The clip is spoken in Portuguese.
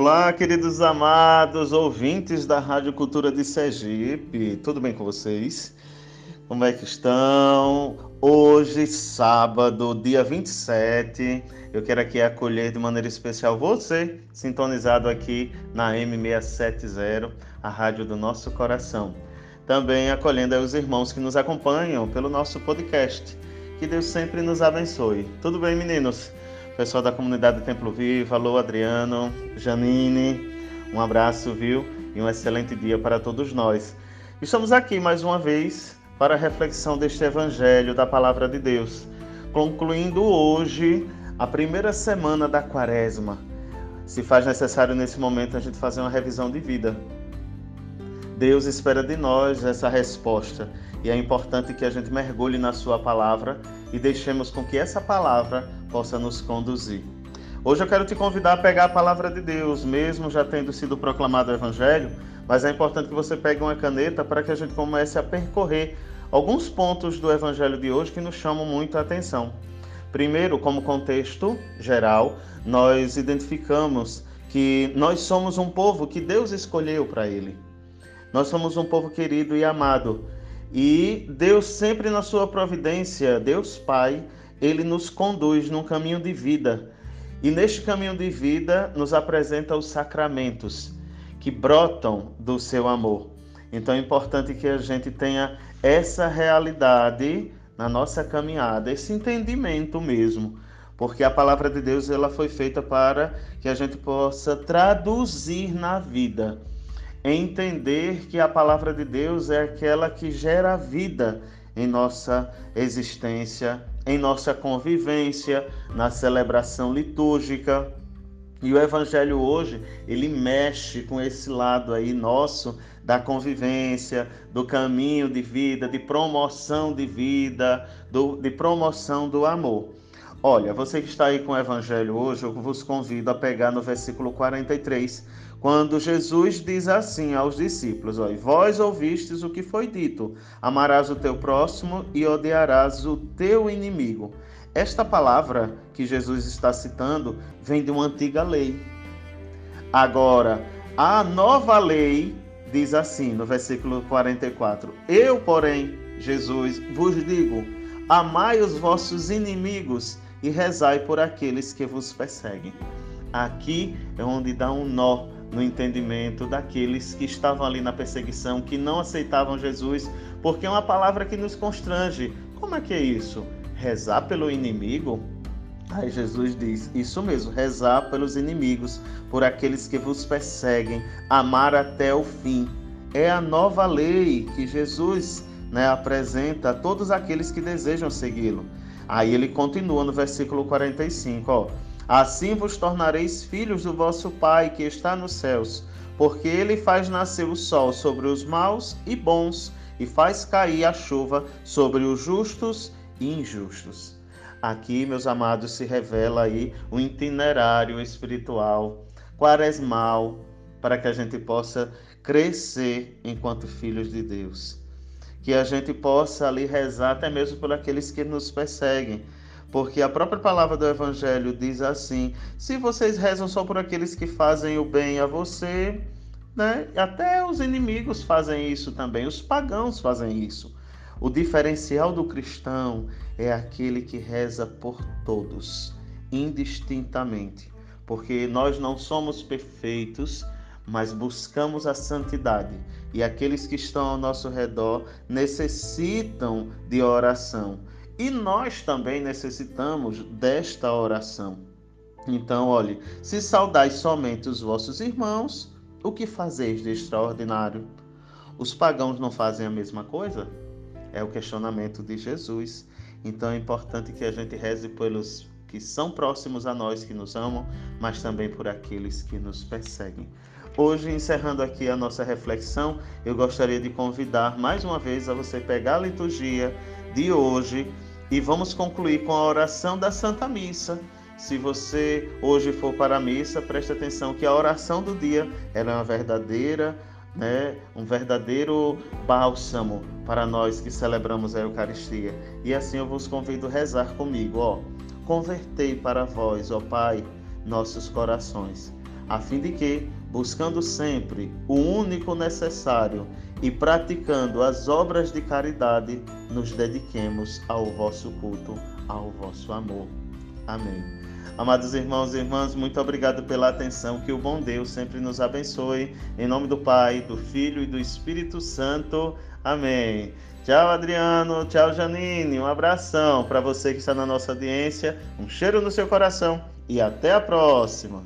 Olá, queridos amados ouvintes da Rádio Cultura de Sergipe, tudo bem com vocês? Como é que estão? Hoje, sábado, dia 27, eu quero aqui acolher de maneira especial você, sintonizado aqui na M670, a rádio do nosso coração. Também acolhendo os irmãos que nos acompanham pelo nosso podcast. Que Deus sempre nos abençoe. Tudo bem, meninos? Pessoal da comunidade Templo Vivo, alô Adriano, Janine, um abraço, viu? E um excelente dia para todos nós. Estamos aqui mais uma vez para a reflexão deste Evangelho da Palavra de Deus, concluindo hoje a primeira semana da Quaresma. Se faz necessário nesse momento a gente fazer uma revisão de vida. Deus espera de nós essa resposta e é importante que a gente mergulhe na Sua palavra e deixemos com que essa palavra possa nos conduzir. Hoje eu quero te convidar a pegar a palavra de Deus, mesmo já tendo sido proclamado o Evangelho, mas é importante que você pegue uma caneta para que a gente comece a percorrer alguns pontos do Evangelho de hoje que nos chamam muito a atenção. Primeiro, como contexto geral, nós identificamos que nós somos um povo que Deus escolheu para Ele. Nós somos um povo querido e amado. E Deus, sempre na sua providência, Deus Pai, Ele nos conduz num caminho de vida. E neste caminho de vida, nos apresenta os sacramentos que brotam do seu amor. Então é importante que a gente tenha essa realidade na nossa caminhada, esse entendimento mesmo, porque a palavra de Deus ela foi feita para que a gente possa traduzir na vida, entender que a palavra de Deus é aquela que gera vida em nossa existência, em nossa convivência, na celebração litúrgica. E o evangelho hoje, ele mexe com esse lado aí nosso da convivência, do caminho de vida, de promoção de vida, do, de promoção do amor. Olha, você que está aí com o Evangelho hoje, eu vos convido a pegar no versículo 43, quando Jesus diz assim aos discípulos: Olha, vós ouvistes o que foi dito: amarás o teu próximo e odiarás o teu inimigo. Esta palavra que Jesus está citando vem de uma antiga lei. Agora, a nova lei diz assim no versículo 44: Eu, porém, Jesus, vos digo: amai os vossos inimigos e rezai por aqueles que vos perseguem. Aqui é onde dá um nó no entendimento daqueles que estavam ali na perseguição, que não aceitavam Jesus, porque é uma palavra que nos constrange. Como é que é isso? Rezar pelo inimigo? Aí Jesus diz: Isso mesmo, rezar pelos inimigos, por aqueles que vos perseguem, amar até o fim. É a nova lei que Jesus né, apresenta a todos aqueles que desejam segui-lo. Aí ele continua no versículo 45, ó. Assim vos tornareis filhos do vosso Pai que está nos céus, porque ele faz nascer o sol sobre os maus e bons, e faz cair a chuva sobre os justos e injustos. Aqui, meus amados, se revela aí o itinerário espiritual, quaresmal, para que a gente possa crescer enquanto filhos de Deus. Que a gente possa ali rezar até mesmo por aqueles que nos perseguem. Porque a própria palavra do Evangelho diz assim: se vocês rezam só por aqueles que fazem o bem a você, né? até os inimigos fazem isso também, os pagãos fazem isso. O diferencial do cristão é aquele que reza por todos, indistintamente, porque nós não somos perfeitos, mas buscamos a santidade e aqueles que estão ao nosso redor necessitam de oração. E nós também necessitamos desta oração. Então, olhe, se saudais somente os vossos irmãos, o que fazeis de extraordinário? Os pagãos não fazem a mesma coisa? É o questionamento de Jesus. Então é importante que a gente reze pelos que são próximos a nós, que nos amam, mas também por aqueles que nos perseguem. Hoje, encerrando aqui a nossa reflexão, eu gostaria de convidar mais uma vez a você pegar a liturgia de hoje e vamos concluir com a oração da Santa Missa. Se você hoje for para a missa, preste atenção que a oração do dia é uma verdadeira né, um verdadeiro bálsamo para nós que celebramos a Eucaristia. E assim eu vos convido a rezar comigo, ó. Convertei para vós, ó Pai, nossos corações. a fim de que, buscando sempre o único necessário e praticando as obras de caridade, nos dediquemos ao vosso culto, ao vosso amor. Amém. Amados irmãos e irmãs, muito obrigado pela atenção. Que o bom Deus sempre nos abençoe. Em nome do Pai, do Filho e do Espírito Santo. Amém. Tchau, Adriano. Tchau, Janine. Um abração para você que está na nossa audiência. Um cheiro no seu coração e até a próxima.